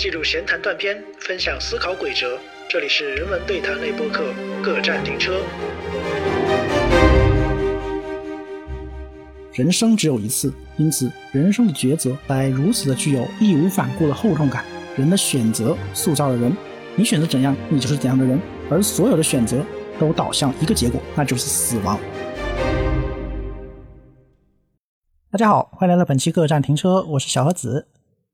记录闲谈断片，分享思考轨哲。这里是人文对谈类播客，各站停车。人生只有一次，因此人生的抉择来如此的具有义无反顾的厚重感。人的选择塑造了人，你选择怎样，你就是怎样的人。而所有的选择都导向一个结果，那就是死亡。大家好，欢迎来到本期各站停车，我是小何子。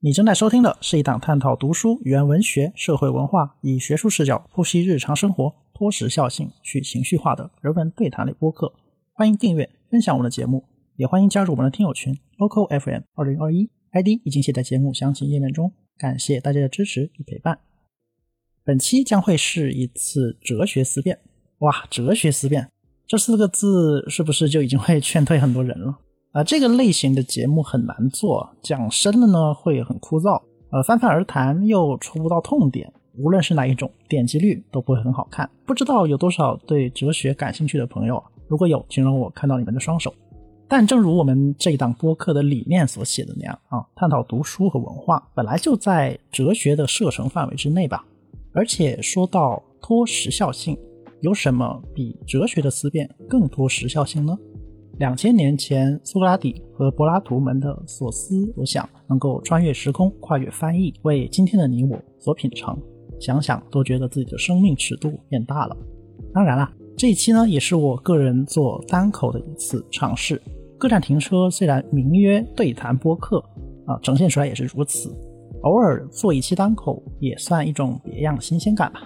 你正在收听的是一档探讨读书、语言文学、社会文化，以学术视角剖析日常生活、脱时效性、去情绪化的人文对谈类播客。欢迎订阅、分享我们的节目，也欢迎加入我们的听友群 Local FM 二零二一，ID 已经写在节目详情页面中。感谢大家的支持与陪伴。本期将会是一次哲学思辨。哇，哲学思辨这四个字是不是就已经会劝退很多人了？啊，这个类型的节目很难做，讲深了呢会很枯燥，呃，泛泛而谈又戳不到痛点，无论是哪一种，点击率都不会很好看。不知道有多少对哲学感兴趣的朋友，如果有，请让我看到你们的双手。但正如我们这一档播客的理念所写的那样啊，探讨读书和文化本来就在哲学的射程范围之内吧。而且说到脱时效性，有什么比哲学的思辨更脱时效性呢？两千年前，苏格拉底和柏拉图们的所思所想能够穿越时空、跨越翻译，为今天的你我所品尝。想想都觉得自己的生命尺度变大了。当然了，这一期呢也是我个人做单口的一次尝试。各站停车虽然名曰对谈播客啊，呈现出来也是如此。偶尔做一期单口也算一种别样新鲜感吧。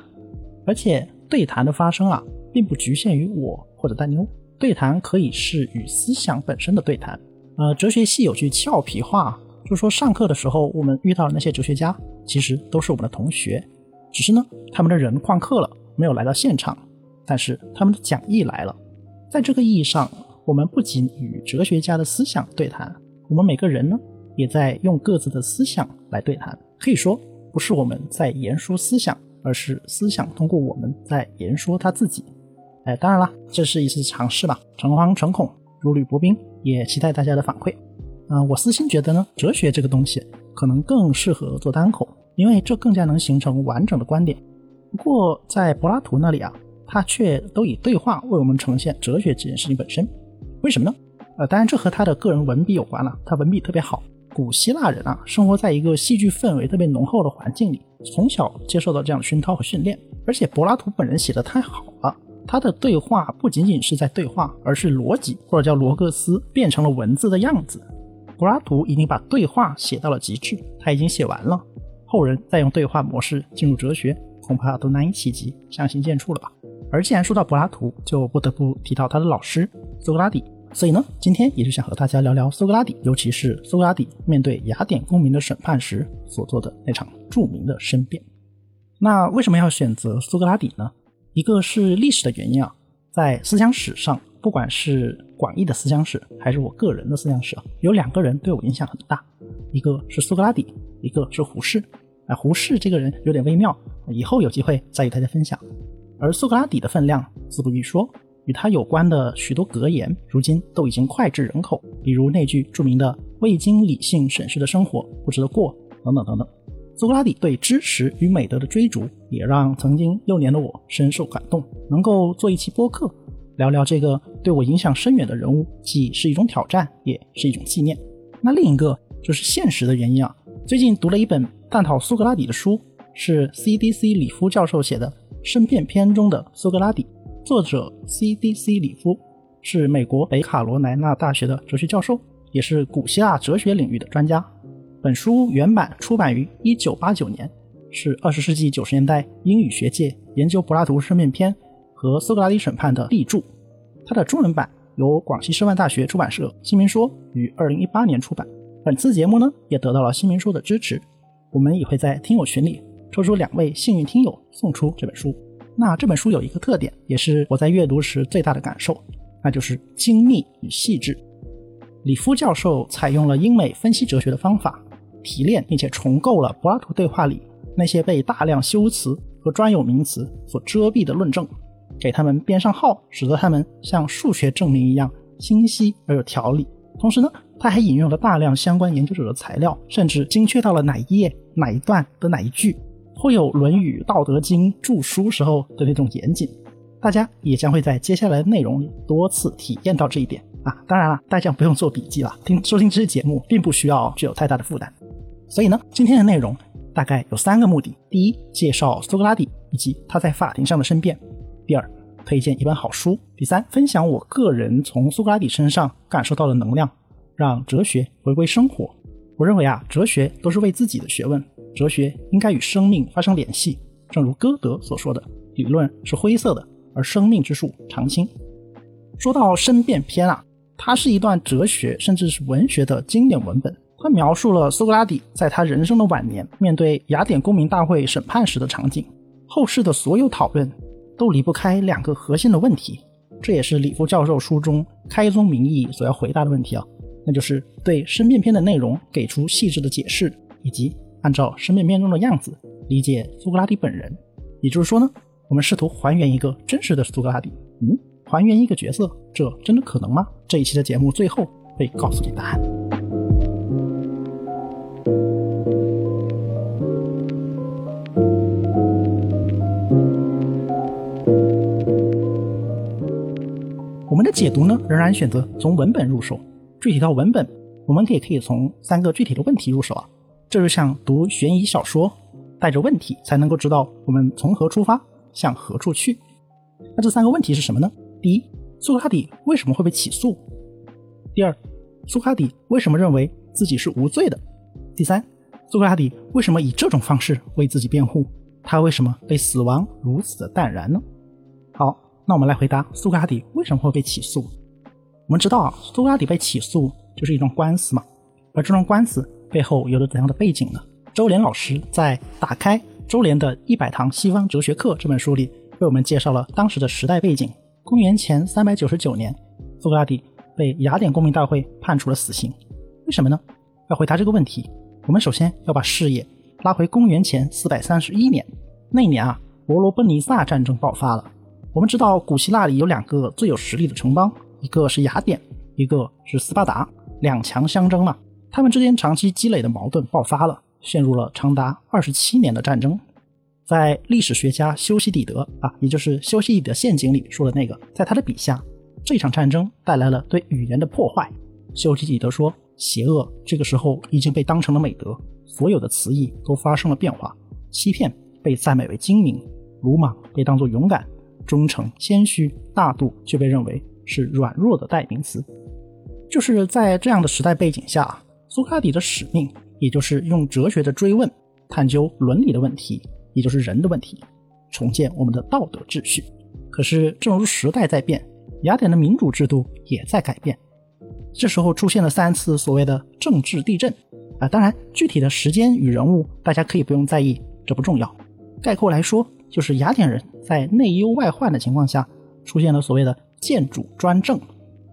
而且对谈的发生啊，并不局限于我或者丹妞。对谈可以是与思想本身的对谈。呃，哲学系有句俏皮话，就说上课的时候我们遇到的那些哲学家，其实都是我们的同学，只是呢，他们的人旷课了，没有来到现场，但是他们的讲义来了。在这个意义上，我们不仅与哲学家的思想对谈，我们每个人呢，也在用各自的思想来对谈。可以说，不是我们在言说思想，而是思想通过我们在言说他自己。哎，当然了，这是一次尝试吧，诚惶诚恐，如履薄冰，也期待大家的反馈。嗯，我私心觉得呢，哲学这个东西可能更适合做单口，因为这更加能形成完整的观点。不过在柏拉图那里啊，他却都以对话为我们呈现哲学这件事情本身。为什么呢？呃，当然这和他的个人文笔有关了，他文笔特别好。古希腊人啊，生活在一个戏剧氛围特别浓厚的环境里，从小接受到这样的熏陶和训练，而且柏拉图本人写的太好他的对话不仅仅是在对话，而是逻辑或者叫罗格斯变成了文字的样子。柏拉图已经把对话写到了极致，他已经写完了，后人再用对话模式进入哲学，恐怕都难以企及，相形见绌了吧。而既然说到柏拉图，就不得不提到他的老师苏格拉底。所以呢，今天也是想和大家聊聊苏格拉底，尤其是苏格拉底面对雅典公民的审判时所做的那场著名的申辩。那为什么要选择苏格拉底呢？一个是历史的原因啊，在思想史上，不管是广义的思想史，还是我个人的思想史啊，有两个人对我影响很大，一个是苏格拉底，一个是胡适。啊，胡适这个人有点微妙，以后有机会再与大家分享。而苏格拉底的分量自不必说，与他有关的许多格言，如今都已经脍炙人口，比如那句著名的“未经理性审视的生活不值得过”等等等等。苏格拉底对知识与美德的追逐，也让曾经幼年的我深受感动。能够做一期播客，聊聊这个对我影响深远的人物，既是一种挑战，也是一种纪念。那另一个就是现实的原因啊。最近读了一本探讨苏格拉底的书，是 CDC 里夫教授写的《申辩篇》中的苏格拉底。作者 CDC 里夫是美国北卡罗来纳大学的哲学教授，也是古希腊哲学领域的专家。本书原版出版于一九八九年，是二十世纪九十年代英语学界研究柏拉图申辩篇和苏格拉底审判的立柱。它的中文版由广西师范大学出版社新民说于二零一八年出版。本次节目呢，也得到了新民说的支持，我们也会在听友群里抽出两位幸运听友送出这本书。那这本书有一个特点，也是我在阅读时最大的感受，那就是精密与细致。里夫教授采用了英美分析哲学的方法。提炼并且重构了柏拉图对话里那些被大量修辞和专有名词所遮蔽的论证，给他们编上号，使得他们像数学证明一样清晰而有条理。同时呢，他还引用了大量相关研究者的材料，甚至精确到了哪一页、哪一段的哪一句，会有《论语》《道德经》著书时候的那种严谨。大家也将会在接下来的内容里多次体验到这一点啊！当然了，大家不用做笔记了，听收听这些节目并不需要具有太大的负担。所以呢，今天的内容大概有三个目的：第一，介绍苏格拉底以及他在法庭上的申辩；第二，推荐一本好书；第三，分享我个人从苏格拉底身上感受到的能量，让哲学回归生活。我认为啊，哲学都是为自己的学问，哲学应该与生命发生联系。正如歌德所说的：“理论是灰色的。”而生命之树常青。说到申辩篇啊，它是一段哲学甚至是文学的经典文本。他描述了苏格拉底在他人生的晚年面对雅典公民大会审判时的场景。后世的所有讨论都离不开两个核心的问题，这也是李夫教授书中开宗明义所要回答的问题啊，那就是对申辩篇的内容给出细致的解释，以及按照申辩篇中的样子理解苏格拉底本人。也就是说呢？我们试图还原一个真实的苏格拉底，嗯，还原一个角色，这真的可能吗？这一期的节目最后会告诉你答案。我们的解读呢，仍然选择从文本入手。具体到文本，我们也可以从三个具体的问题入手啊。这就像读悬疑小说，带着问题才能够知道我们从何出发。向何处去？那这三个问题是什么呢？第一，苏格拉底为什么会被起诉？第二，苏格拉底为什么认为自己是无罪的？第三，苏格拉底为什么以这种方式为自己辩护？他为什么对死亡如此的淡然呢？好，那我们来回答苏格拉底为什么会被起诉。我们知道啊，苏格拉底被起诉就是一桩官司嘛，而这桩官司背后有着怎样的背景呢？周濂老师在打开。周濂的《一百堂西方哲学课》这本书里为我们介绍了当时的时代背景。公元前三百九十九年，苏格拉底被雅典公民大会判处了死刑。为什么呢？要回答这个问题，我们首先要把视野拉回公元前四百三十一年。那一年啊，伯罗奔尼撒战争爆发了。我们知道，古希腊里有两个最有实力的城邦，一个是雅典，一个是斯巴达，两强相争嘛。他们之间长期积累的矛盾爆发了。陷入了长达二十七年的战争，在历史学家修昔底德啊，也就是修昔底德陷阱里说的那个，在他的笔下，这场战争带来了对语言的破坏。修昔底德说，邪恶这个时候已经被当成了美德，所有的词义都发生了变化，欺骗被赞美为精明，鲁莽被当作勇敢，忠诚、谦虚、大度却被认为是软弱的代名词。就是在这样的时代背景下，苏格拉底的使命。也就是用哲学的追问探究伦理的问题，也就是人的问题，重建我们的道德秩序。可是，正如时代在变，雅典的民主制度也在改变。这时候出现了三次所谓的政治地震啊，当然具体的时间与人物大家可以不用在意，这不重要。概括来说，就是雅典人在内忧外患的情况下，出现了所谓的建主专政，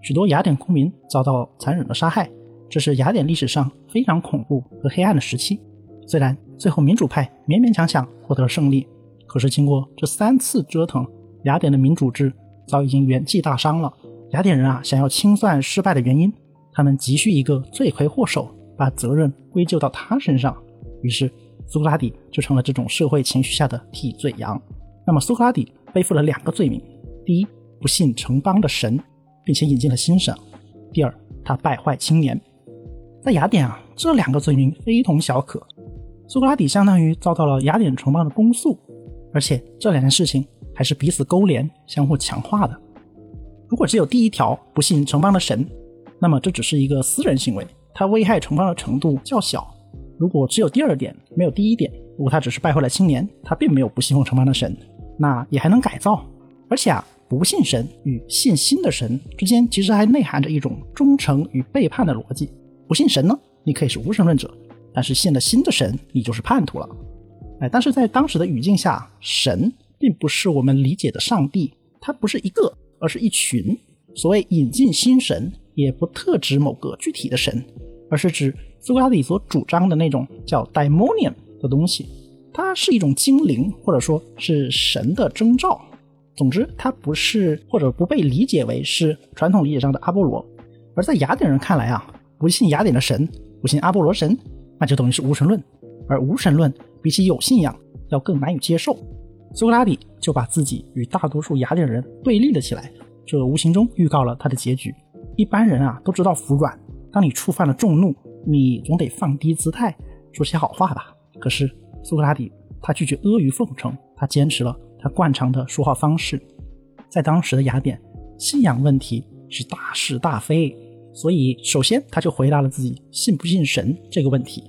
许多雅典公民遭到残忍的杀害。这是雅典历史上非常恐怖和黑暗的时期。虽然最后民主派勉勉强强获得了胜利，可是经过这三次折腾，雅典的民主制早已经元气大伤了。雅典人啊，想要清算失败的原因，他们急需一个罪魁祸首，把责任归咎到他身上。于是苏格拉底就成了这种社会情绪下的替罪羊。那么苏格拉底背负了两个罪名：第一，不信城邦的神，并且引进了新神；第二，他败坏青年。在雅典啊，这两个罪名非同小可。苏格拉底相当于遭到了雅典城邦的公诉，而且这两件事情还是彼此勾连、相互强化的。如果只有第一条不信城邦的神，那么这只是一个私人行为，它危害城邦的程度较小；如果只有第二点，没有第一点，如果他只是败坏了青年，他并没有不信奉城邦的神，那也还能改造。而且啊，不信神与信新的神之间，其实还内含着一种忠诚与背叛的逻辑。不信神呢，你可以是无神论者；但是信了新的神，你就是叛徒了。哎，但是在当时的语境下，神并不是我们理解的上帝，它不是一个，而是一群。所谓引进新神，也不特指某个具体的神，而是指苏格拉底所主张的那种叫 daimonium 的东西，它是一种精灵，或者说是神的征兆。总之，它不是或者不被理解为是传统理解上的阿波罗。而在雅典人看来啊。不信雅典的神，不信阿波罗神，那就等于是无神论。而无神论比起有信仰要更难以接受。苏格拉底就把自己与大多数雅典人对立了起来，这无形中预告了他的结局。一般人啊都知道服软，当你触犯了众怒，你总得放低姿态，说些好话吧。可是苏格拉底他拒绝阿谀奉承，他坚持了他惯常的说话方式。在当时的雅典，信仰问题是大是大非，所以首先他就回答了自己信不信神这个问题。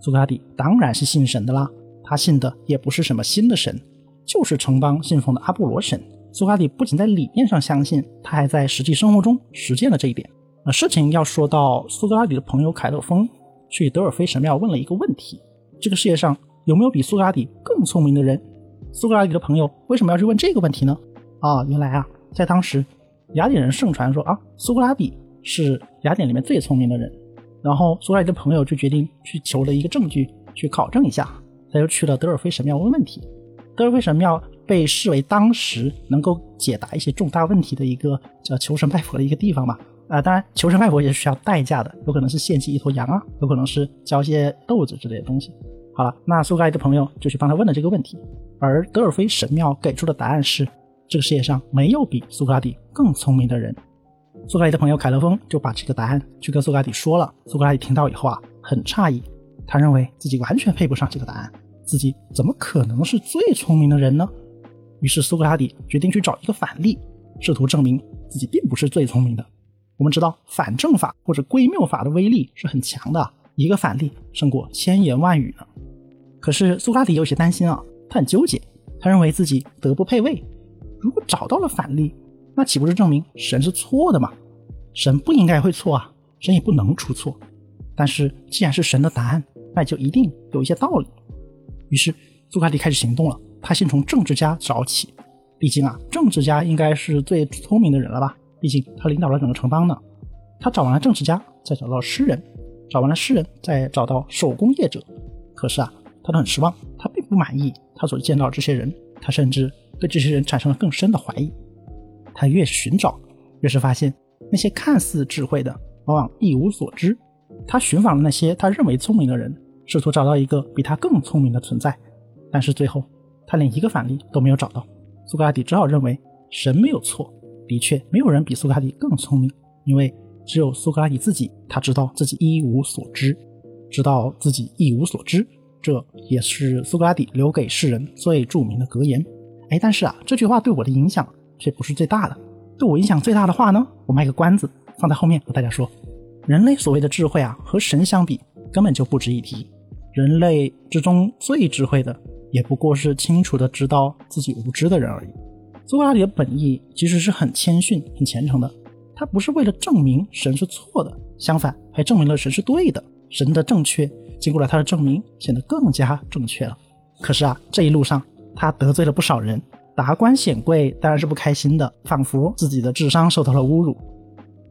苏格拉底当然是信神的啦，他信的也不是什么新的神，就是城邦信奉的阿波罗神。苏格拉底不仅在理念上相信，他还在实际生活中实践了这一点。那事情要说到苏格拉底的朋友凯勒封去德尔菲神庙问了一个问题：这个世界上有没有比苏格拉底更聪明的人？苏格拉底的朋友为什么要去问这个问题呢？啊，原来啊，在当时雅典人盛传说啊，苏格拉底是雅典里面最聪明的人。然后苏格拉底的朋友就决定去求了一个证据，去考证一下。他就去了德尔菲神庙问问题。德尔菲神庙被视为当时能够解答一些重大问题的一个叫求神拜佛的一个地方吧。啊，当然求神拜佛也是需要代价的，有可能是献祭一头羊啊，有可能是交些豆子之类的东西。好了，那苏格拉底的朋友就去帮他问了这个问题，而德尔菲神庙给出的答案是：这个世界上没有比苏格拉底更聪明的人。苏格拉底的朋友凯勒峰就把这个答案去跟苏格拉底说了。苏格拉底听到以后啊，很诧异，他认为自己完全配不上这个答案，自己怎么可能是最聪明的人呢？于是苏格拉底决定去找一个反例，试图证明自己并不是最聪明的。我们知道反证法或者归谬法的威力是很强的，一个反例胜过千言万语呢。可是苏格拉底有些担心啊，他很纠结，他认为自己德不配位。如果找到了反例，那岂不是证明神是错的吗？神不应该会错啊，神也不能出错。但是既然是神的答案，那就一定有一些道理。于是苏格拉底开始行动了，他先从政治家找起，毕竟啊，政治家应该是最聪明的人了吧？毕竟他领导了整个城邦呢。他找完了政治家，再找到诗人，找完了诗人，再找到手工业者。可是啊，他都很失望，他并不满意他所见到这些人，他甚至对这些人产生了更深的怀疑。他越寻找，越是发现那些看似智慧的，往往一无所知。他寻访了那些他认为聪明的人，试图找到一个比他更聪明的存在，但是最后他连一个反例都没有找到。苏格拉底只好认为神没有错，的确没有人比苏格拉底更聪明，因为只有苏格拉底自己，他知道自己一无所知，知道自己一无所知，这也是苏格拉底留给世人最著名的格言。哎，但是啊，这句话对我的影响。却不是最大的，对我影响最大的话呢，我卖个关子，放在后面和大家说。人类所谓的智慧啊，和神相比，根本就不值一提。人类之中最智慧的，也不过是清楚的知道自己无知的人而已。苏格拉底的本意其实是很谦逊、很虔诚的，他不是为了证明神是错的，相反还证明了神是对的。神的正确经过了他的证明，显得更加正确了。可是啊，这一路上他得罪了不少人。达官显贵当然是不开心的，仿佛自己的智商受到了侮辱。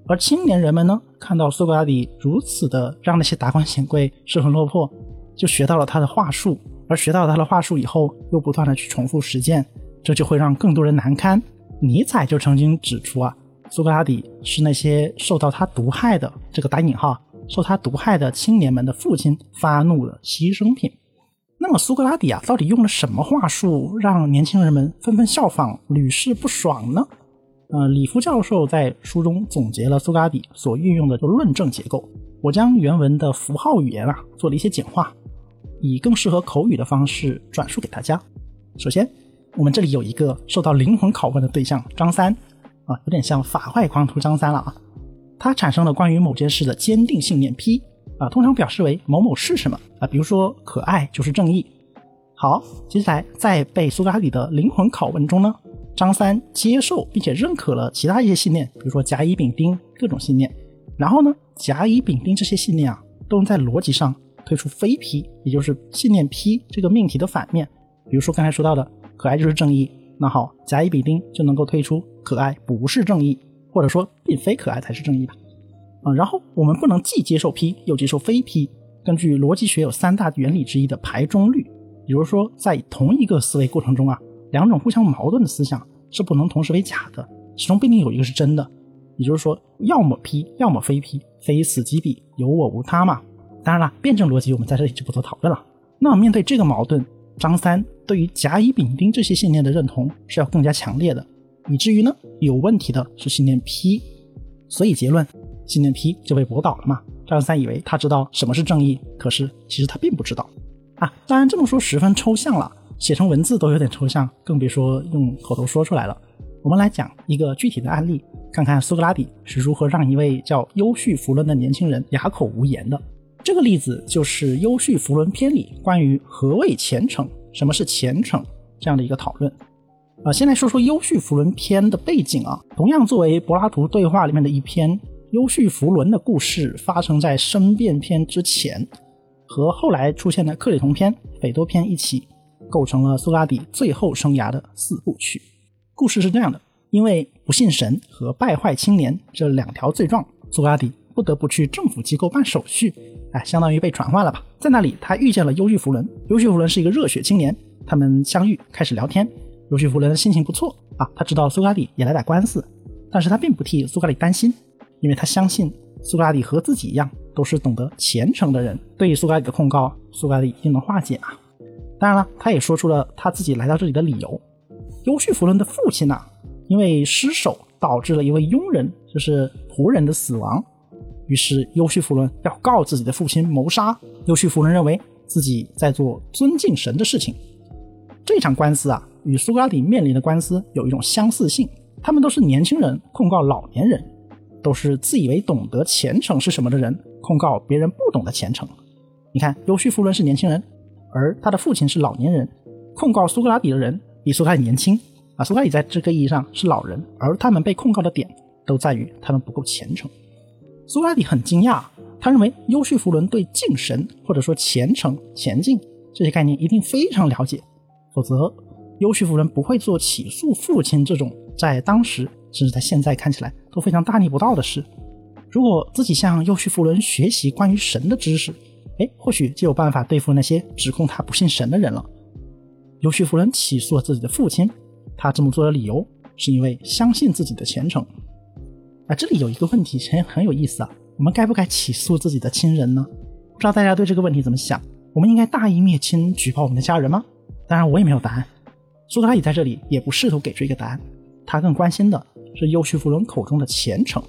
而青年人们呢，看到苏格拉底如此的让那些达官显贵失魂落魄，就学到了他的话术。而学到了他的话术以后，又不断的去重复实践，这就会让更多人难堪。尼采就曾经指出啊，苏格拉底是那些受到他毒害的这个打引号受他毒害的青年们的父亲发怒的牺牲品。那么苏格拉底啊，到底用了什么话术让年轻人们纷纷效仿、屡试不爽呢？呃，李夫教授在书中总结了苏格拉底所运用的论证结构。我将原文的符号语言啊做了一些简化，以更适合口语的方式转述给大家。首先，我们这里有一个受到灵魂拷问的对象张三啊，有点像法外狂徒张三了啊。他产生了关于某件事的坚定信念 P。啊，通常表示为某某是什么啊？比如说，可爱就是正义。好，接下来在被苏格拉底的灵魂拷问中呢，张三接受并且认可了其他一些信念，比如说甲乙丙丁各种信念。然后呢，甲乙丙丁这些信念啊，都能在逻辑上推出非 P，也就是信念 P 这个命题的反面。比如说刚才说到的可爱就是正义，那好，甲乙丙丁就能够推出可爱不是正义，或者说并非可爱才是正义吧。啊，然后我们不能既接受 P 又接受非 P。根据逻辑学有三大原理之一的排中律，比如说在同一个思维过程中啊，两种互相矛盾的思想是不能同时为假的，其中必定有一个是真的。也就是说，要么 P，要么非 P，非此即彼，有我无他嘛。当然了，辩证逻辑我们在这里就不做讨论了。那么面对这个矛盾，张三对于甲乙丙丁这些信念的认同是要更加强烈的，以至于呢，有问题的是信念 P。所以结论，信念 P 就被驳倒了嘛。张三以为他知道什么是正义，可是其实他并不知道啊。当然这么说十分抽象了，写成文字都有点抽象，更别说用口头说出来了。我们来讲一个具体的案例，看看苏格拉底是如何让一位叫优叙弗伦的年轻人哑口无言的。这个例子就是《优叙弗伦篇》里关于何谓虔诚、什么是虔诚这样的一个讨论。啊，先来说说《优叙弗伦篇》的背景啊。同样作为柏拉图对话里面的一篇，《优叙弗伦》的故事发生在《申辩篇》之前，和后来出现的《克里同篇》《斐多篇》一起，构成了苏格拉底最后生涯的四部曲。故事是这样的：因为不信神和败坏青年这两条罪状，苏格拉底不得不去政府机构办手续。哎，相当于被传唤了吧？在那里，他遇见了优叙弗伦。优叙弗伦是一个热血青年，他们相遇，开始聊天。优叙弗伦心情不错啊，他知道苏格拉底也来打官司，但是他并不替苏格拉底担心，因为他相信苏格拉底和自己一样，都是懂得虔诚的人。对于苏格拉底的控告，苏格拉底一定能化解啊。当然了，他也说出了他自己来到这里的理由。优叙弗伦的父亲呐，因为失手导致了一位佣人，就是仆人的死亡。于是，优叙弗伦要告自己的父亲谋杀。优叙弗伦认为自己在做尊敬神的事情。这场官司啊，与苏格拉底面临的官司有一种相似性。他们都是年轻人控告老年人，都是自以为懂得虔诚是什么的人控告别人不懂得虔诚。你看，优叙弗伦是年轻人，而他的父亲是老年人，控告苏格拉底的人比苏格拉底年轻啊。苏格拉底在这个意义上是老人，而他们被控告的点都在于他们不够虔诚。苏拉底很惊讶，他认为优绪弗伦对敬神或者说虔诚、前进这些概念一定非常了解，否则优绪弗伦不会做起诉父亲这种在当时甚至在现在看起来都非常大逆不道的事。如果自己向优绪弗伦学习关于神的知识，哎，或许就有办法对付那些指控他不信神的人了。优绪弗伦起诉了自己的父亲，他这么做的理由是因为相信自己的虔诚。啊，这里有一个问题很很有意思啊，我们该不该起诉自己的亲人呢？不知道大家对这个问题怎么想？我们应该大义灭亲，举报我们的家人吗？当然，我也没有答案。苏格拉底在这里也不试图给出一个答案，他更关心的是优叙弗伦口中的虔诚，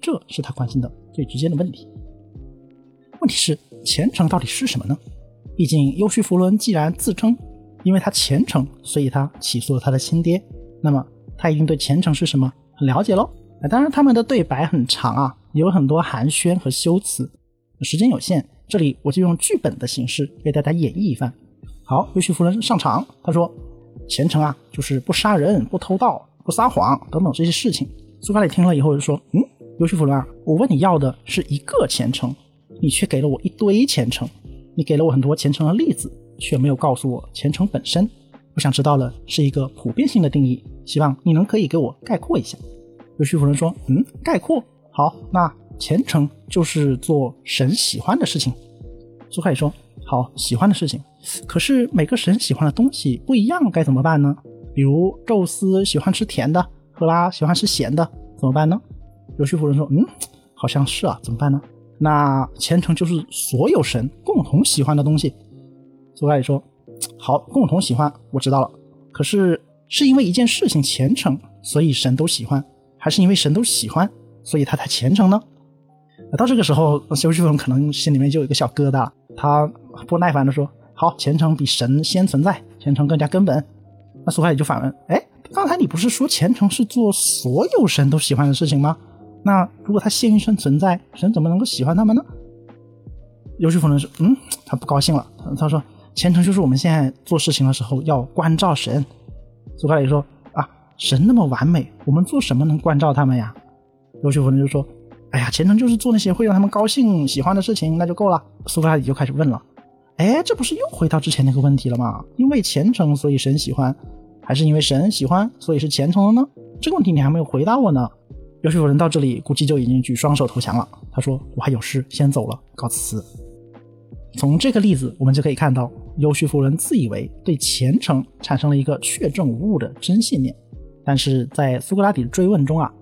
这是他关心的最直接的问题。问题是虔诚到底是什么呢？毕竟优叙弗伦既然自称因为他虔诚，所以他起诉了他的亲爹，那么他一定对虔诚是什么很了解喽。当然，他们的对白很长啊，有很多寒暄和修辞。时间有限，这里我就用剧本的形式为大家演绎一番。好，优叙弗伦上场，他说：“虔诚啊，就是不杀人、不偷盗、不撒谎等等这些事情。”苏格拉底听了以后就说：“嗯，优叙弗伦啊，我问你要的是一个虔诚，你却给了我一堆虔诚，你给了我很多虔诚的例子，却没有告诉我虔诚本身。我想知道了，是一个普遍性的定义，希望你能可以给我概括一下。”有叙弗伦说：“嗯，概括好，那虔诚就是做神喜欢的事情。”苏凯说：“好，喜欢的事情，可是每个神喜欢的东西不一样，该怎么办呢？比如宙斯喜欢吃甜的，赫拉喜欢吃咸的，怎么办呢？”有叙弗伦说：“嗯，好像是啊，怎么办呢？那虔诚就是所有神共同喜欢的东西。”苏凯说：“好，共同喜欢，我知道了。可是是因为一件事情虔诚，所以神都喜欢。”还是因为神都喜欢，所以他才虔诚呢。到这个时候，修士们可能心里面就有一个小疙瘩，他不耐烦的说：“好，虔诚比神先存在，虔诚更加根本。”那苏格拉底就反问：“哎，刚才你不是说虔诚是做所有神都喜欢的事情吗？那如果他先于神存在，神怎么能够喜欢他们呢？”优秀夫人说：“嗯，他不高兴了。他说，虔诚就是我们现在做事情的时候要关照神。”苏格拉底说。神那么完美，我们做什么能关照他们呀？优秀夫人就说：“哎呀，虔诚就是做那些会让他们高兴、喜欢的事情，那就够了。”苏格拉底就开始问了：“哎，这不是又回到之前那个问题了吗？因为虔诚，所以神喜欢，还是因为神喜欢，所以是虔诚的呢？这个问题你还没有回答我呢。”优秀夫人到这里估计就已经举双手投降了。他说：“我还有事，先走了，告辞。”从这个例子，我们就可以看到，优秀夫人自以为对虔诚产生了一个确证无误的真信念。但是在苏格拉底的追问中啊，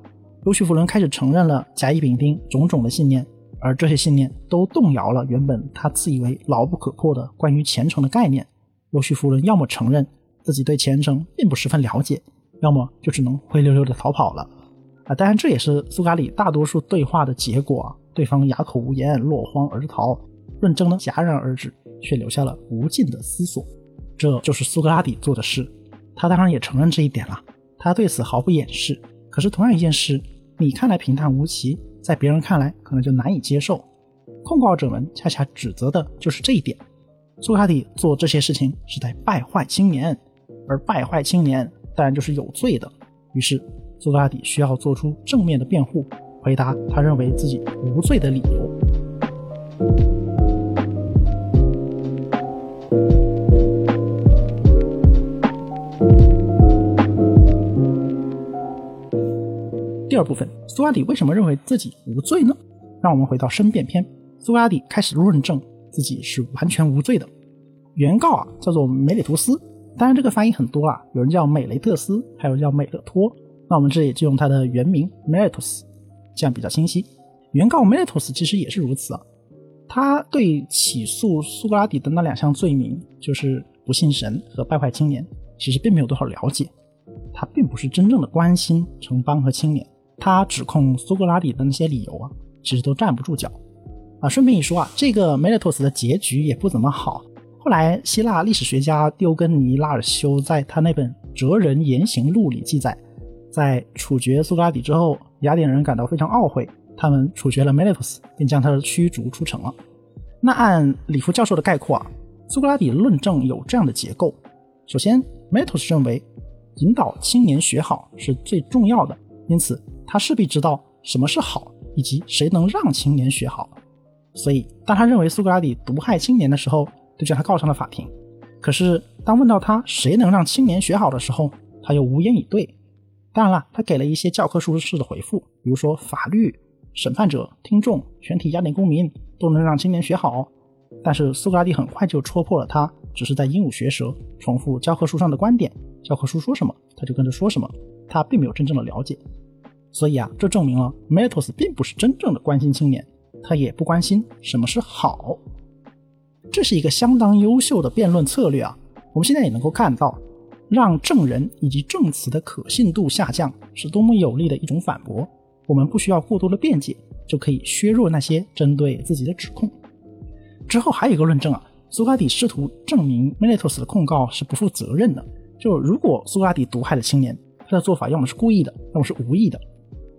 优绪夫伦开始承认了甲乙丙丁种种的信念，而这些信念都动摇了原本他自以为牢不可破的关于虔诚的概念。优绪夫伦要么承认自己对虔诚并不十分了解，要么就只能灰溜溜的逃跑了。啊，当然这也是苏格拉底大多数对话的结果啊。对方哑口无言，落荒而逃，论证呢戛然而止，却留下了无尽的思索。这就是苏格拉底做的事。他当然也承认这一点了，他对此毫不掩饰。可是同样一件事，你看来平淡无奇，在别人看来可能就难以接受。控告者们恰恰指责的就是这一点。苏格拉底做这些事情是在败坏青年，而败坏青年当然就是有罪的。于是苏格拉底需要做出正面的辩护，回答他认为自己无罪的理由。第二部分，苏格拉底为什么认为自己无罪呢？让我们回到申辩篇，苏格拉底开始论证自己是完全无罪的。原告啊叫做梅里图斯，当然这个翻译很多啊，有人叫美雷特斯，还有人叫美勒托。那我们这里就用他的原名 Meritus，这样比较清晰。原告 Meritus 其实也是如此啊，他对起诉苏格拉底的那两项罪名，就是不信神和败坏青年，其实并没有多少了解，他并不是真正的关心城邦和青年。他指控苏格拉底的那些理由啊，其实都站不住脚啊。顺便一说啊，这个梅勒托斯的结局也不怎么好。后来，希腊历史学家丢根尼拉尔修在他那本《哲人言行录》里记载，在处决苏格拉底之后，雅典人感到非常懊悔，他们处决了梅勒托斯，并将他驱逐出城了。那按里夫教授的概括啊，苏格拉底论证有这样的结构：首先，梅勒托斯认为引导青年学好是最重要的，因此。他势必知道什么是好，以及谁能让青年学好。所以，当他认为苏格拉底毒害青年的时候，就将他告上了法庭。可是，当问到他谁能让青年学好的时候，他又无言以对。当然了，他给了一些教科书式的回复，比如说法律、审判者、听众、全体雅典公民都能让青年学好。但是，苏格拉底很快就戳破了他只是在鹦鹉学舌，重复教科书上的观点。教科书说什么，他就跟着说什么，他并没有真正的了解。所以啊，这证明了 Metos 并不是真正的关心青年，他也不关心什么是好。这是一个相当优秀的辩论策略啊！我们现在也能够看到，让证人以及证词的可信度下降是多么有力的一种反驳。我们不需要过多的辩解，就可以削弱那些针对自己的指控。之后还有一个论证啊，苏格拉底试图证明 Metos 的控告是不负责任的。就如果苏格拉底毒害了青年，他的做法要么是故意的，要么是无意的。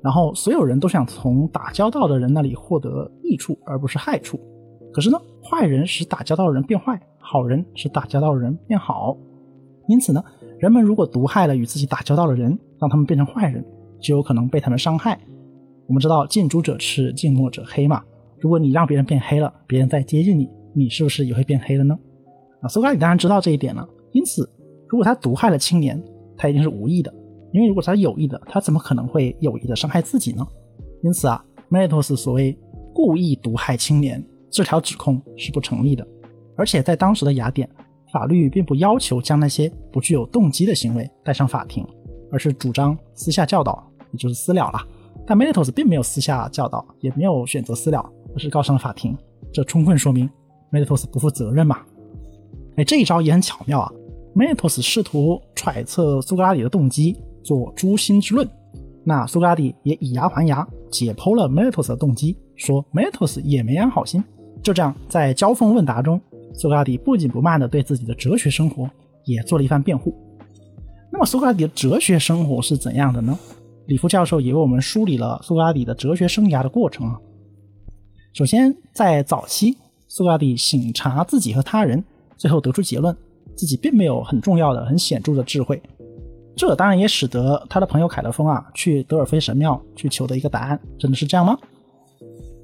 然后所有人都想从打交道的人那里获得益处，而不是害处。可是呢，坏人使打交道的人变坏，好人使打交道的人变好。因此呢，人们如果毒害了与自己打交道的人，让他们变成坏人，就有可能被他们伤害。我们知道近朱者赤，近墨者黑嘛。如果你让别人变黑了，别人再接近你，你是不是也会变黑了呢？啊，苏格拉底当然知道这一点了。因此，如果他毒害了青年，他一定是无意的。因为如果他有意的，他怎么可能会有意的伤害自己呢？因此啊，梅托斯所谓故意毒害青年这条指控是不成立的。而且在当时的雅典，法律并不要求将那些不具有动机的行为带上法庭，而是主张私下教导，也就是私了了。但梅托斯并没有私下教导，也没有选择私了，而是告上了法庭。这充分说明梅托斯不负责任嘛？哎，这一招也很巧妙啊！梅托斯试图揣测苏格拉底的动机。做诛心之论，那苏格拉底也以牙还牙，解剖了梅托斯的动机，说梅托斯也没安好心。就这样，在交锋问答中，苏格拉底不紧不慢地对自己的哲学生活也做了一番辩护。那么，苏格拉底的哲学生活是怎样的呢？李夫教授也为我们梳理了苏格拉底的哲学生涯的过程啊。首先，在早期，苏格拉底省察自己和他人，最后得出结论，自己并没有很重要的、很显著的智慧。这当然也使得他的朋友凯勒风啊去德尔菲神庙去求得一个答案，真的是这样吗？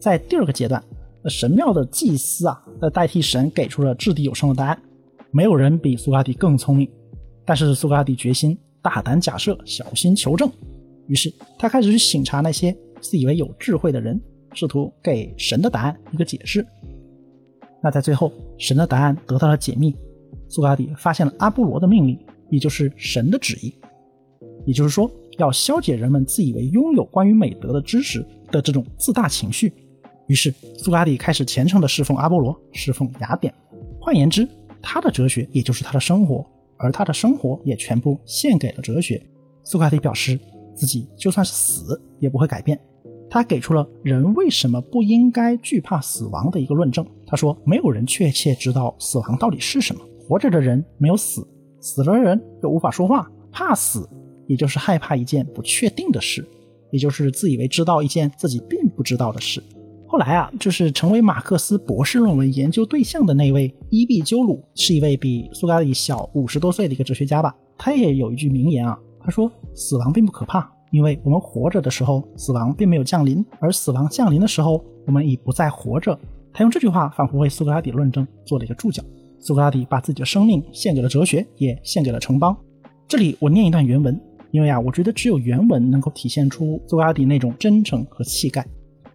在第二个阶段，神庙的祭司啊在代替神给出了掷地有声的答案，没有人比苏格拉底更聪明。但是苏格拉底决心大胆假设，小心求证，于是他开始去省察那些自以为有智慧的人，试图给神的答案一个解释。那在最后，神的答案得到了解密，苏格拉底发现了阿波罗的命令，也就是神的旨意。也就是说，要消解人们自以为拥有关于美德的知识的这种自大情绪。于是，苏格拉底开始虔诚地侍奉阿波罗，侍奉雅典。换言之，他的哲学也就是他的生活，而他的生活也全部献给了哲学。苏格拉底表示，自己就算是死也不会改变。他给出了人为什么不应该惧怕死亡的一个论证。他说，没有人确切知道死亡到底是什么。活着的人没有死，死了人又无法说话。怕死，也就是害怕一件不确定的事，也就是自以为知道一件自己并不知道的事。后来啊，就是成为马克思博士论文研究对象的那位伊壁鸠鲁，是一位比苏格拉底小五十多岁的一个哲学家吧。他也有一句名言啊，他说：“死亡并不可怕，因为我们活着的时候，死亡并没有降临；而死亡降临的时候，我们已不再活着。”他用这句话仿佛为苏格拉底论证做了一个注脚。苏格拉底把自己的生命献给了哲学，也献给了城邦。这里我念一段原文，因为啊，我觉得只有原文能够体现出苏格拉底那种真诚和气概。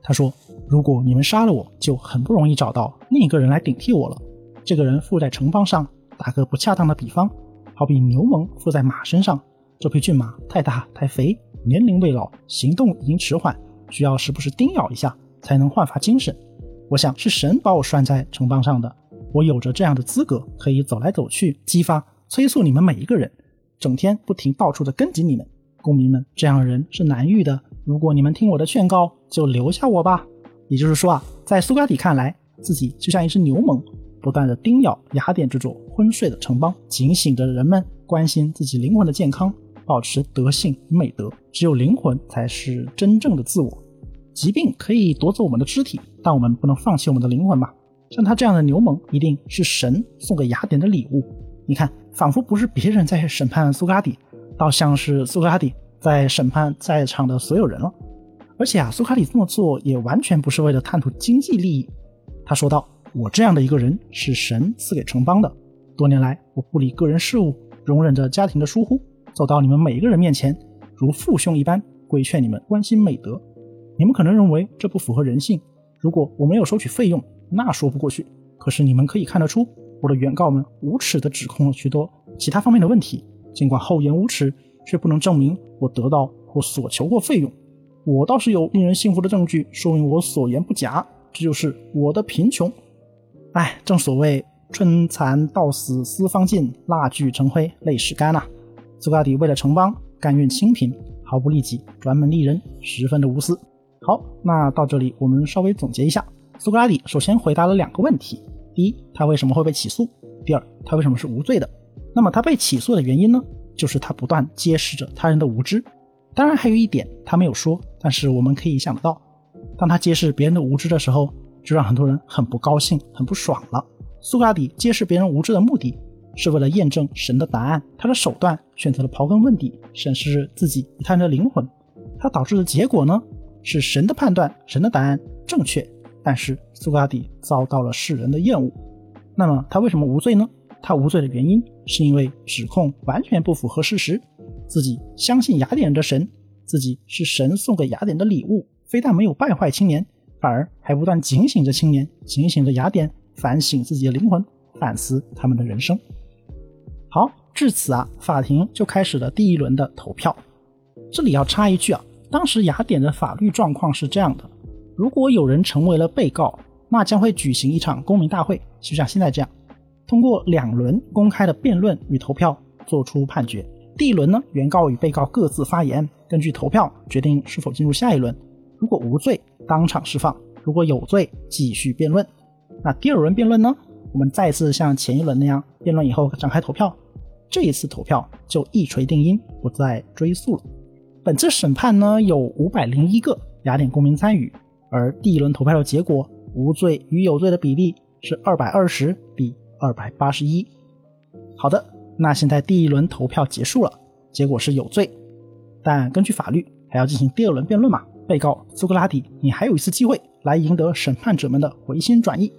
他说。如果你们杀了我，就很不容易找到另一个人来顶替我了。这个人附在城邦上，打个不恰当的比方，好比牛虻附在马身上。这匹骏马太大太肥，年龄未老，行动已经迟缓，需要时不时叮咬一下才能焕发精神。我想是神把我拴在城邦上的，我有着这样的资格，可以走来走去，激发、催促你们每一个人，整天不停到处的跟紧你们，公民们。这样的人是难遇的。如果你们听我的劝告，就留下我吧。也就是说啊，在苏格拉底看来，自己就像一只牛虻，不断的叮咬雅典这座昏睡的城邦，警醒着人们关心自己灵魂的健康，保持德性与美德。只有灵魂才是真正的自我。疾病可以夺走我们的肢体，但我们不能放弃我们的灵魂吧？像他这样的牛虻，一定是神送给雅典的礼物。你看，仿佛不是别人在审判苏格拉底，倒像是苏格拉底在审判在场的所有人了。而且啊，苏卡里这么做也完全不是为了探图经济利益。他说道：“我这样的一个人是神赐给城邦的。多年来，我不理个人事务，容忍着家庭的疏忽，走到你们每一个人面前，如父兄一般规劝你们关心美德。你们可能认为这不符合人性。如果我没有收取费用，那说不过去。可是你们可以看得出，我的原告们无耻地指控了许多其他方面的问题，尽管厚颜无耻，却不能证明我得到或所求过费用。”我倒是有令人信服的证据，说明我所言不假。这就是我的贫穷。哎，正所谓春蚕到死丝方尽，蜡炬成灰泪始干呐。苏格拉底为了城邦，甘愿清贫，毫不利己，专门利人，十分的无私。好，那到这里我们稍微总结一下：苏格拉底首先回答了两个问题：第一，他为什么会被起诉？第二，他为什么是无罪的？那么他被起诉的原因呢？就是他不断揭示着他人的无知。当然，还有一点他没有说，但是我们可以想得到，当他揭示别人的无知的时候，就让很多人很不高兴、很不爽了。苏格拉底揭示别人无知的目的，是为了验证神的答案，他的手段选择了刨根问底，审视自己与他人的灵魂。他导致的结果呢，是神的判断、神的答案正确，但是苏格拉底遭到了世人的厌恶。那么他为什么无罪呢？他无罪的原因是因为指控完全不符合事实。自己相信雅典人的神，自己是神送给雅典的礼物，非但没有败坏青年，反而还不断警醒着青年，警醒着雅典，反省自己的灵魂，反思他们的人生。好，至此啊，法庭就开始了第一轮的投票。这里要插一句啊，当时雅典的法律状况是这样的：如果有人成为了被告，那将会举行一场公民大会，就像现在这样，通过两轮公开的辩论与投票做出判决。第一轮呢，原告与被告各自发言，根据投票决定是否进入下一轮。如果无罪，当场释放；如果有罪，继续辩论。那第二轮辩论呢，我们再次像前一轮那样辩论以后展开投票。这一次投票就一锤定音，不再追溯了。本次审判呢，有五百零一个雅典公民参与，而第一轮投票的结果，无罪与有罪的比例是二百二十比二百八十一。好的。那现在第一轮投票结束了，结果是有罪，但根据法律还要进行第二轮辩论嘛？被告苏格拉底，你还有一次机会来赢得审判者们的回心转意。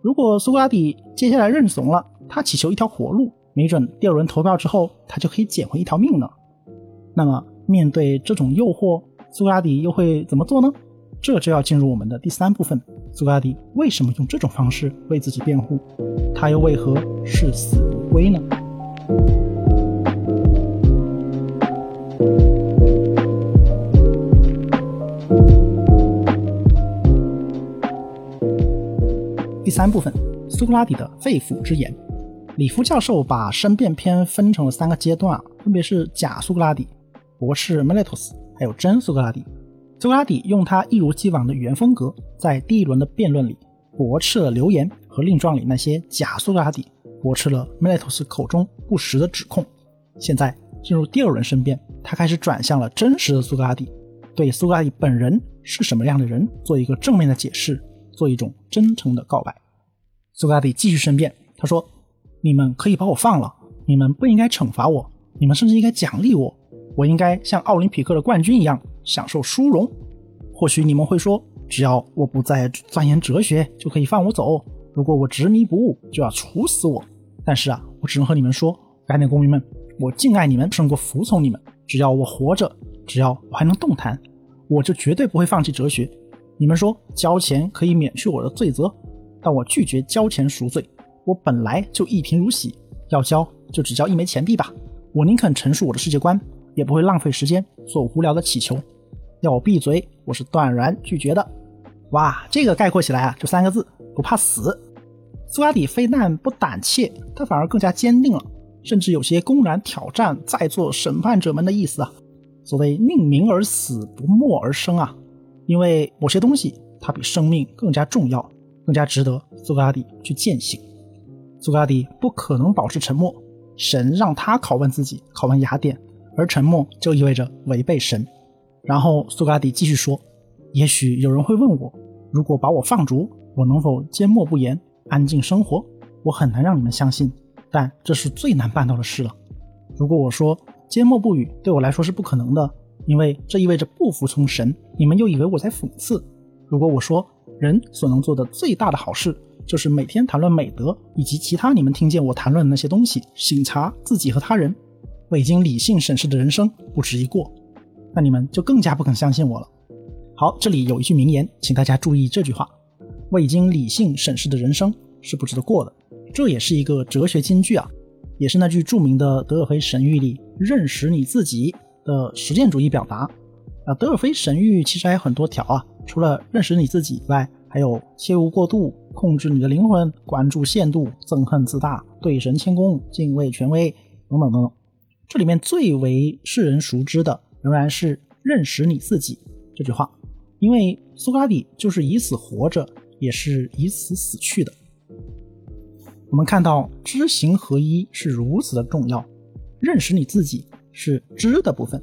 如果苏格拉底接下来认怂了，他祈求一条活路，没准第二轮投票之后他就可以捡回一条命呢。那么面对这种诱惑，苏格拉底又会怎么做呢？这就要进入我们的第三部分。苏格拉底为什么用这种方式为自己辩护？他又为何视死如归呢？第三部分苏格拉底的肺腑之言。里夫教授把申辩篇分成了三个阶段分别是假苏格拉底博士梅莱托斯还有真苏格拉底。苏格拉底用他一如既往的语言风格，在第一轮的辩论里驳斥了流言和令状里那些假苏格拉底，驳斥了 Meletus 口中不实的指控。现在进入第二轮申辩，他开始转向了真实的苏格拉底，对苏格拉底本人是什么样的人做一个正面的解释，做一种真诚的告白。苏格拉底继续申辩，他说：“你们可以把我放了，你们不应该惩罚我，你们甚至应该奖励我，我应该像奥林匹克的冠军一样。”享受殊荣，或许你们会说，只要我不再钻研哲学，就可以放我走；如果我执迷不悟，就要处死我。但是啊，我只能和你们说，概念公民们，我敬爱你们胜过服从你们。只要我活着，只要我还能动弹，我就绝对不会放弃哲学。你们说交钱可以免去我的罪责，但我拒绝交钱赎罪。我本来就一贫如洗，要交就只交一枚钱币吧。我宁肯陈述我的世界观，也不会浪费时间做无聊的乞求。要我闭嘴，我是断然拒绝的。哇，这个概括起来啊，就三个字：不怕死。苏格拉底非但不胆怯，他反而更加坚定了，甚至有些公然挑战在座审判者们的意思啊。所谓宁鸣而死，不默而生啊。因为某些东西，它比生命更加重要，更加值得苏格拉底去践行。苏格拉底不可能保持沉默，神让他拷问自己，拷问雅典，而沉默就意味着违背神。然后苏格拉底继续说：“也许有人会问我，如果把我放逐，我能否缄默不言，安静生活？我很难让你们相信，但这是最难办到的事了。如果我说缄默不语对我来说是不可能的，因为这意味着不服从神，你们又以为我在讽刺。如果我说人所能做的最大的好事，就是每天谈论美德以及其他你们听见我谈论的那些东西，省察自己和他人，未经理性审视的人生不值一过。”那你们就更加不肯相信我了。好，这里有一句名言，请大家注意这句话：未经理性审视的人生是不值得过的。这也是一个哲学金句啊，也是那句著名的德尔菲神谕里“认识你自己”的实践主义表达。啊，德尔菲神谕其实还有很多条啊，除了认识你自己以外，还有切勿过度，控制你的灵魂，关注限度，憎恨自大，对神谦恭，敬畏权威，等等等等。这里面最为世人熟知的。仍然是认识你自己这句话，因为苏格拉底就是以死活着，也是以死死去的。我们看到知行合一是如此的重要，认识你自己是知的部分，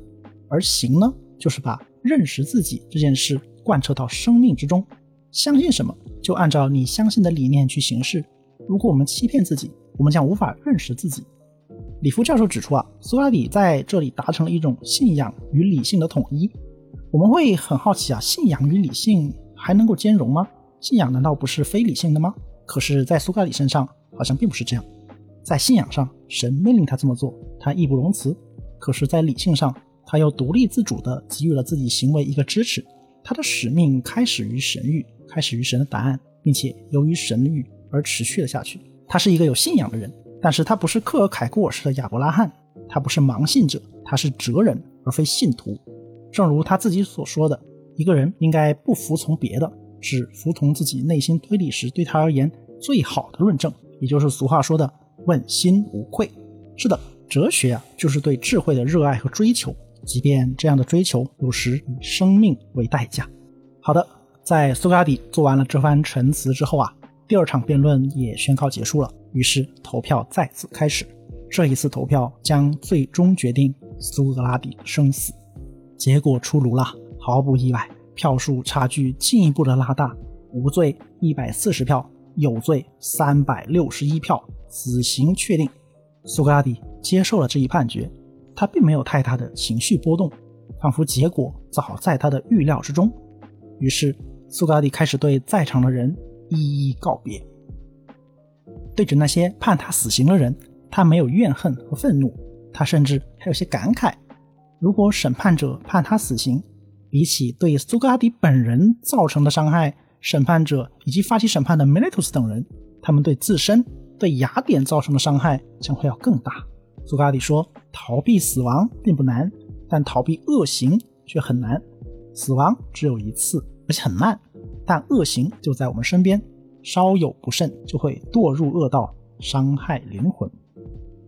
而行呢，就是把认识自己这件事贯彻到生命之中。相信什么，就按照你相信的理念去行事。如果我们欺骗自己，我们将无法认识自己。李夫教授指出啊，苏格拉底在这里达成了一种信仰与理性的统一。我们会很好奇啊，信仰与理性还能够兼容吗？信仰难道不是非理性的吗？可是，在苏格拉底身上好像并不是这样。在信仰上，神命令他这么做，他义不容辞；可是，在理性上，他又独立自主地给予了自己行为一个支持。他的使命开始于神谕，开始于神的答案，并且由于神谕而持续了下去。他是一个有信仰的人。但是他不是克尔凯郭尔式的亚伯拉罕，他不是盲信者，他是哲人而非信徒。正如他自己所说的，一个人应该不服从别的，只服从自己内心推理时对他而言最好的论证，也就是俗话说的“问心无愧”。是的，哲学啊，就是对智慧的热爱和追求，即便这样的追求有时以生命为代价。好的，在苏格拉底做完了这番陈词之后啊，第二场辩论也宣告结束了。于是投票再次开始，这一次投票将最终决定苏格拉底生死。结果出炉了，毫不意外，票数差距进一步的拉大，无罪一百四十票，有罪三百六十一票，死刑确定。苏格拉底接受了这一判决，他并没有太大的情绪波动，仿佛结果早在他的预料之中。于是苏格拉底开始对在场的人一一告别。对着那些判他死刑的人，他没有怨恨和愤怒，他甚至还有些感慨。如果审判者判他死刑，比起对苏格拉底本人造成的伤害，审判者以及发起审判的 Meletus 等人，他们对自身、对雅典造成的伤害将会要更大。苏格拉底说：“逃避死亡并不难，但逃避恶行却很难。死亡只有一次，而且很慢，但恶行就在我们身边。”稍有不慎就会堕入恶道，伤害灵魂。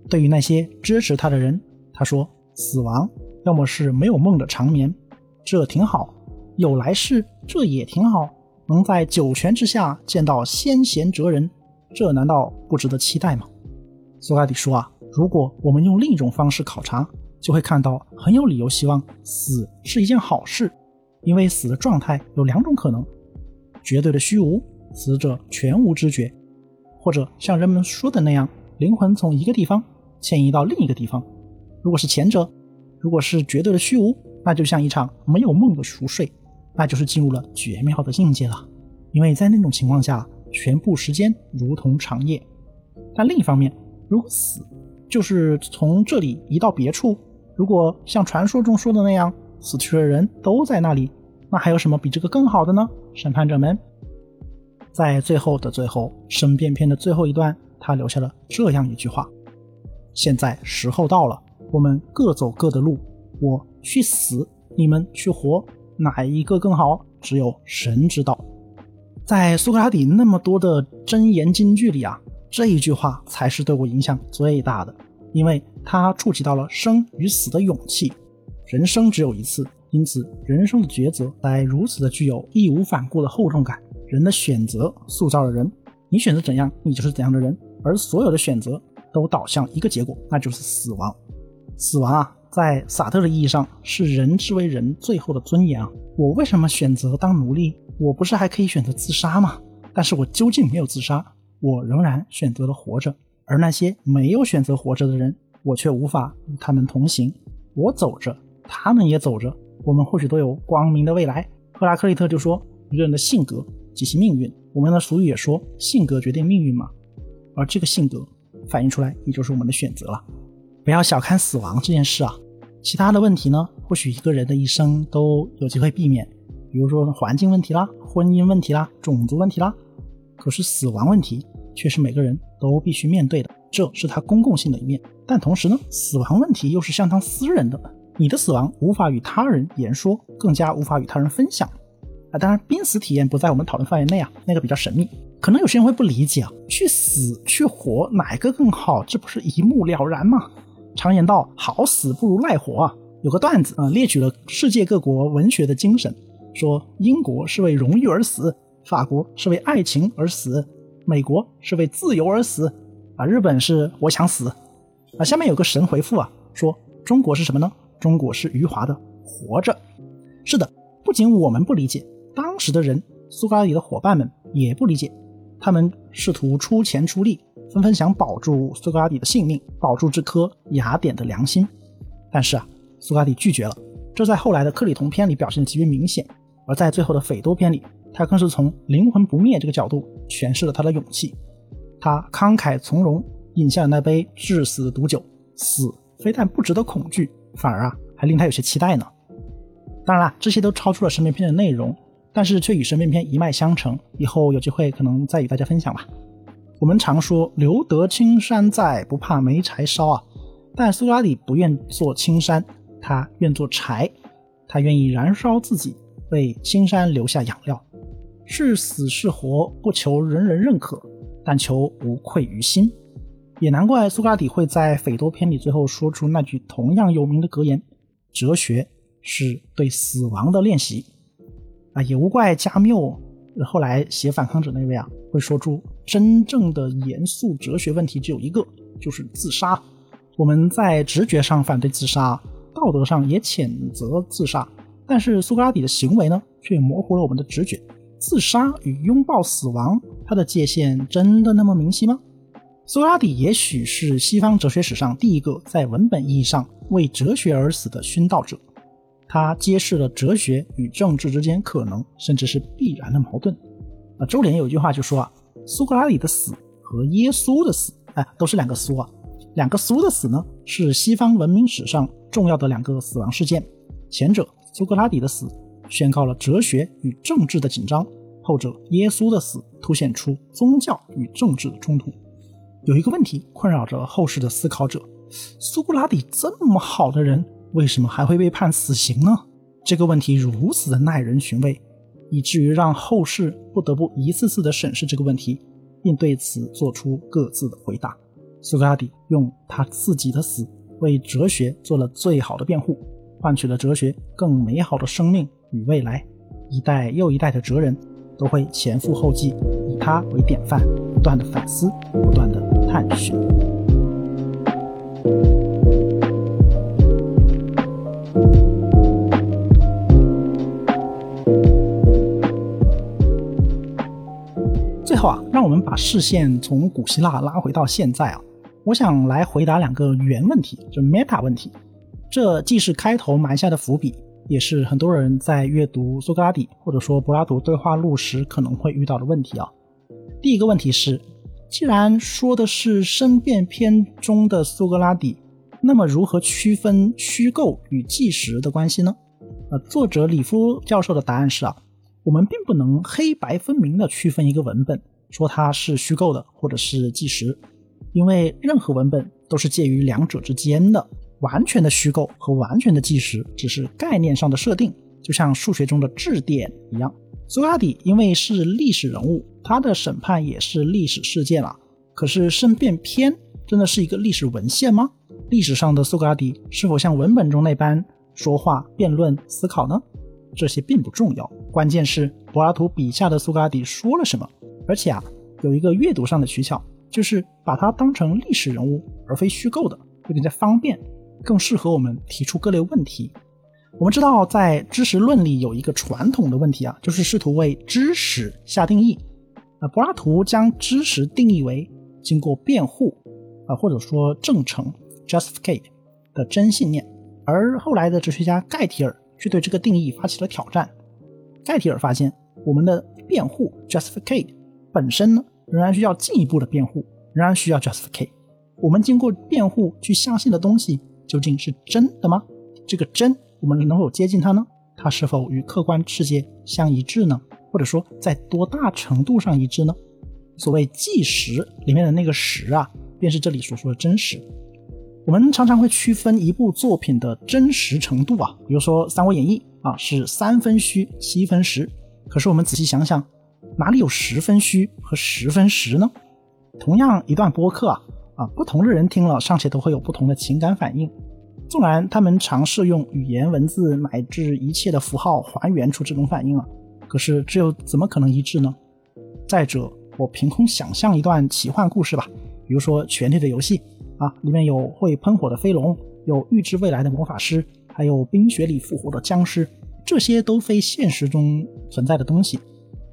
对于那些支持他的人，他说：“死亡要么是没有梦的长眠，这挺好；有来世，这也挺好。能在九泉之下见到先贤哲人，这难道不值得期待吗？”苏格拉底说：“啊，如果我们用另一种方式考察，就会看到很有理由希望死是一件好事，因为死的状态有两种可能：绝对的虚无，死者全无知觉；或者像人们说的那样，灵魂从一个地方。”迁移到另一个地方。如果是前者，如果是绝对的虚无，那就像一场没有梦的熟睡，那就是进入了绝妙的境界了。因为在那种情况下，全部时间如同长夜。但另一方面，如果死就是从这里移到别处，如果像传说中说的那样，死去的人都在那里，那还有什么比这个更好的呢？审判者们，在最后的最后，申辩篇的最后一段，他留下了这样一句话。现在时候到了，我们各走各的路。我去死，你们去活，哪一个更好？只有神知道。在苏格拉底那么多的真言金句里啊，这一句话才是对我影响最大的，因为它触及到了生与死的勇气。人生只有一次，因此人生的抉择才如此的具有义无反顾的厚重感。人的选择塑造了人，你选择怎样，你就是怎样的人。而所有的选择。都导向一个结果，那就是死亡。死亡啊，在萨特的意义上是人之为人最后的尊严啊。我为什么选择当奴隶？我不是还可以选择自杀吗？但是我究竟没有自杀，我仍然选择了活着。而那些没有选择活着的人，我却无法与他们同行。我走着，他们也走着，我们或许都有光明的未来。赫拉克利特就说：“一个人的性格及其命运。”我们的俗语也说：“性格决定命运嘛。”而这个性格。反映出来，也就是我们的选择了。不要小看死亡这件事啊！其他的问题呢，或许一个人的一生都有机会避免，比如说环境问题啦、婚姻问题啦、种族问题啦。可是死亡问题却是每个人都必须面对的，这是它公共性的一面。但同时呢，死亡问题又是相当私人的，你的死亡无法与他人言说，更加无法与他人分享。啊，当然，濒死体验不在我们讨论范围内啊，那个比较神秘。可能有些人会不理解啊，去死去活哪个更好？这不是一目了然吗？常言道，好死不如赖活啊。有个段子啊，列举了世界各国文学的精神，说英国是为荣誉而死，法国是为爱情而死，美国是为自由而死，啊，日本是我想死。啊，下面有个神回复啊，说中国是什么呢？中国是余华的活着。是的，不仅我们不理解，当时的人，苏格拉底的伙伴们也不理解。他们试图出钱出力，纷纷想保住苏格拉底的性命，保住这颗雅典的良心。但是啊，苏格拉底拒绝了。这在后来的克里同篇里表现的极为明显，而在最后的斐多篇里，他更是从灵魂不灭这个角度诠释了他的勇气。他慷慨从容，饮下了那杯致死的毒酒。死非但不值得恐惧，反而啊，还令他有些期待呢。当然了，这些都超出了神秘篇的内容。但是却与神辩篇一脉相承，以后有机会可能再与大家分享吧。我们常说“留得青山在，不怕没柴烧”啊，但苏格拉底不愿做青山，他愿做柴，他愿意燃烧自己，为青山留下养料。是死是活，不求人人认可，但求无愧于心。也难怪苏格拉底会在斐多篇里最后说出那句同样有名的格言：“哲学是对死亡的练习。”啊，也无怪加缪后来写反抗者那位啊，会说出真正的严肃哲学问题只有一个，就是自杀。我们在直觉上反对自杀，道德上也谴责自杀，但是苏格拉底的行为呢，却模糊了我们的直觉。自杀与拥抱死亡，它的界限真的那么明晰吗？苏格拉底也许是西方哲学史上第一个在文本意义上为哲学而死的殉道者。他揭示了哲学与政治之间可能甚至是必然的矛盾。啊，周濂有一句话就说啊，苏格拉底的死和耶稣的死，哎，都是两个苏啊。两个苏的死呢，是西方文明史上重要的两个死亡事件。前者苏格拉底的死宣告了哲学与政治的紧张，后者耶稣的死凸显出宗教与政治的冲突。有一个问题困扰着后世的思考者：苏格拉底这么好的人。为什么还会被判死刑呢？这个问题如此的耐人寻味，以至于让后世不得不一次次的审视这个问题，并对此做出各自的回答。苏格拉底用他自己的死为哲学做了最好的辩护，换取了哲学更美好的生命与未来。一代又一代的哲人都会前赴后继，以他为典范，不断的反思，不断的探寻。最后啊，让我们把视线从古希腊拉回到现在啊，我想来回答两个原问题，就 meta 问题。这既是开头埋下的伏笔，也是很多人在阅读苏格拉底或者说柏拉图对话录时可能会遇到的问题啊。第一个问题是，既然说的是申辩篇中的苏格拉底，那么如何区分虚构与纪实的关系呢？呃，作者里夫教授的答案是啊。我们并不能黑白分明地区分一个文本，说它是虚构的或者是纪实，因为任何文本都是介于两者之间的。完全的虚构和完全的纪实只是概念上的设定，就像数学中的质点一样。苏格拉底因为是历史人物，他的审判也是历史事件啊。可是申辩篇真的是一个历史文献吗？历史上的苏格拉底是否像文本中那般说话、辩论、思考呢？这些并不重要，关键是柏拉图笔下的苏格拉底说了什么。而且啊，有一个阅读上的取巧，就是把它当成历史人物而非虚构的，会更加方便，更适合我们提出各类问题。我们知道，在知识论里有一个传统的问题啊，就是试图为知识下定义。那柏拉图将知识定义为经过辩护啊，或者说证成 （justificate） 的真信念，而后来的哲学家盖提尔。却对这个定义发起了挑战。盖提尔发现，我们的辩护 （justificate） 本身呢，仍然需要进一步的辩护，仍然需要 justificate。我们经过辩护去相信的东西，究竟是真的吗？这个真，我们能否接近它呢？它是否与客观世界相一致呢？或者说，在多大程度上一致呢？所谓计时里面的那个时啊，便是这里所说的真实。我们常常会区分一部作品的真实程度啊，比如说《三国演义》啊是三分虚七分实，可是我们仔细想想，哪里有十分虚和十分实呢？同样一段播客啊啊，不同的人听了尚且都会有不同的情感反应，纵然他们尝试用语言文字乃至一切的符号还原出这种反应啊，可是这又怎么可能一致呢？再者，我凭空想象一段奇幻故事吧，比如说《权力的游戏》。啊，里面有会喷火的飞龙，有预知未来的魔法师，还有冰雪里复活的僵尸，这些都非现实中存在的东西，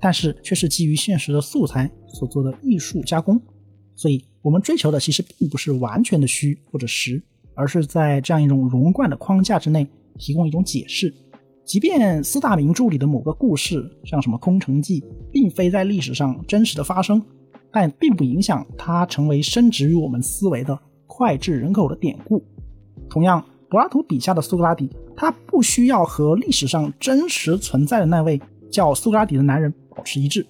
但是却是基于现实的素材所做的艺术加工。所以，我们追求的其实并不是完全的虚或者实，而是在这样一种融贯的框架之内提供一种解释。即便四大名著里的某个故事，像什么《空城计》，并非在历史上真实的发生，但并不影响它成为深植于我们思维的。脍炙人口的典故。同样，柏拉图笔下的苏格拉底，他不需要和历史上真实存在的那位叫苏格拉底的男人保持一致，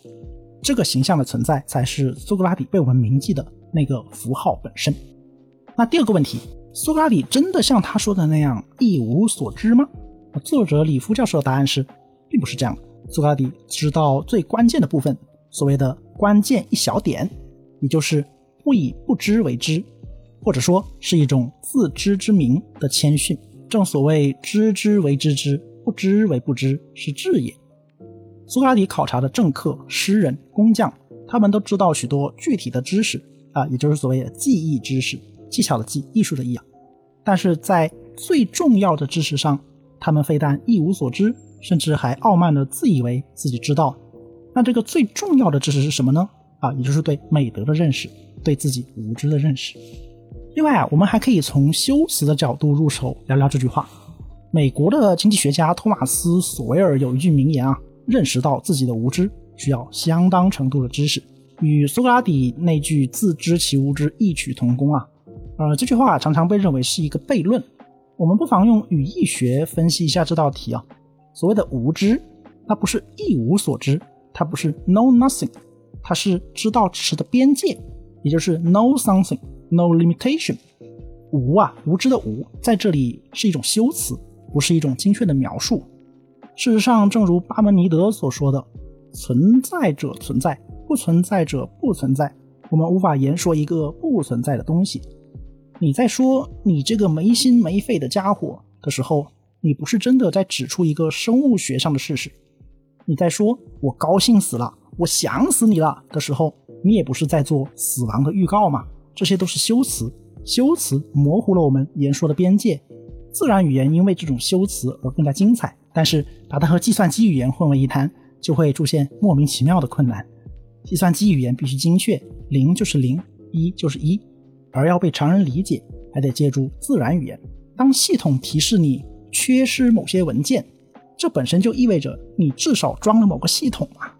这个形象的存在才是苏格拉底被我们铭记的那个符号本身。那第二个问题，苏格拉底真的像他说的那样一无所知吗？作者里夫教授的答案是，并不是这样。苏格拉底知道最关键的部分，所谓的关键一小点，也就是不以不知为知。或者说是一种自知之明的谦逊。正所谓知之为知之，不知为不知，是智也。苏格拉底考察的政客、诗人、工匠，他们都知道许多具体的知识啊，也就是所谓的技艺知识，技巧的技，艺术的艺啊。但是在最重要的知识上，他们非但一无所知，甚至还傲慢的自以为自己知道。那这个最重要的知识是什么呢？啊，也就是对美德的认识，对自己无知的认识。另外啊，我们还可以从修辞的角度入手聊聊这句话。美国的经济学家托马斯·索维尔有一句名言啊：“认识到自己的无知，需要相当程度的知识。”与苏格拉底那句“自知其无知”异曲同工啊。呃，这句话常常被认为是一个悖论。我们不妨用语义学分析一下这道题啊。所谓的无知，它不是一无所知，它不是 know nothing，它是知道知识的边界，也就是 know something。No limitation，无啊，无知的无，在这里是一种修辞，不是一种精确的描述。事实上，正如巴门尼德所说的：“存在者存在，不存在者不存在。”我们无法言说一个不存在的东西。你在说“你这个没心没肺的家伙”的时候，你不是真的在指出一个生物学上的事实。你在说“我高兴死了，我想死你了”的时候，你也不是在做死亡的预告吗？这些都是修辞，修辞模糊了我们言说的边界。自然语言因为这种修辞而更加精彩。但是把它和计算机语言混为一谈，就会出现莫名其妙的困难。计算机语言必须精确，零就是零，一就是一，而要被常人理解，还得借助自然语言。当系统提示你缺失某些文件，这本身就意味着你至少装了某个系统啊。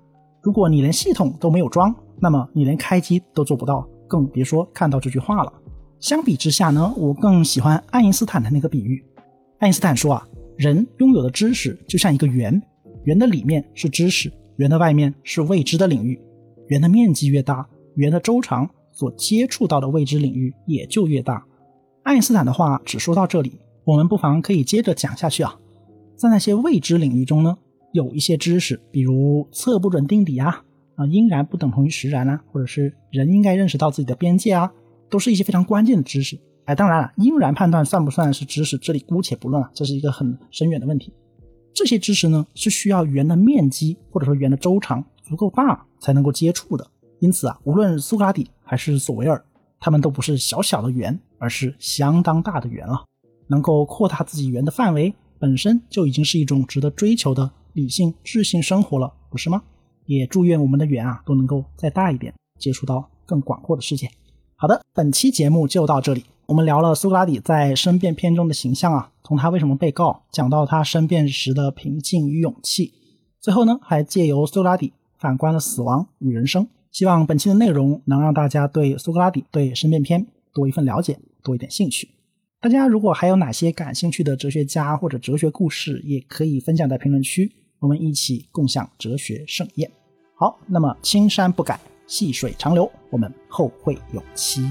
如果你连系统都没有装，那么你连开机都做不到，更别说看到这句话了。相比之下呢，我更喜欢爱因斯坦的那个比喻。爱因斯坦说啊。人拥有的知识就像一个圆，圆的里面是知识，圆的外面是未知的领域。圆的面积越大，圆的周长所接触到的未知领域也就越大。爱因斯坦的话只说到这里，我们不妨可以接着讲下去啊。在那些未知领域中呢，有一些知识，比如测不准定理啊，啊，应然不等同于实然啊，或者是人应该认识到自己的边界啊，都是一些非常关键的知识。哎，当然了，应然判断算不算是知识，这里姑且不论啊，这是一个很深远的问题。这些知识呢，是需要圆的面积或者说圆的周长足够大才能够接触的。因此啊，无论苏格拉底还是索维尔，他们都不是小小的圆，而是相当大的圆了。能够扩大自己圆的范围，本身就已经是一种值得追求的理性智性生活了，不是吗？也祝愿我们的圆啊，都能够再大一点，接触到更广阔的世界。好的，本期节目就到这里。我们聊了苏格拉底在申辩篇中的形象啊，从他为什么被告讲到他申辩时的平静与勇气，最后呢还借由苏格拉底反观了死亡与人生。希望本期的内容能让大家对苏格拉底、对申辩篇多一份了解，多一点兴趣。大家如果还有哪些感兴趣的哲学家或者哲学故事，也可以分享在评论区，我们一起共享哲学盛宴。好，那么青山不改，细水长流，我们后会有期。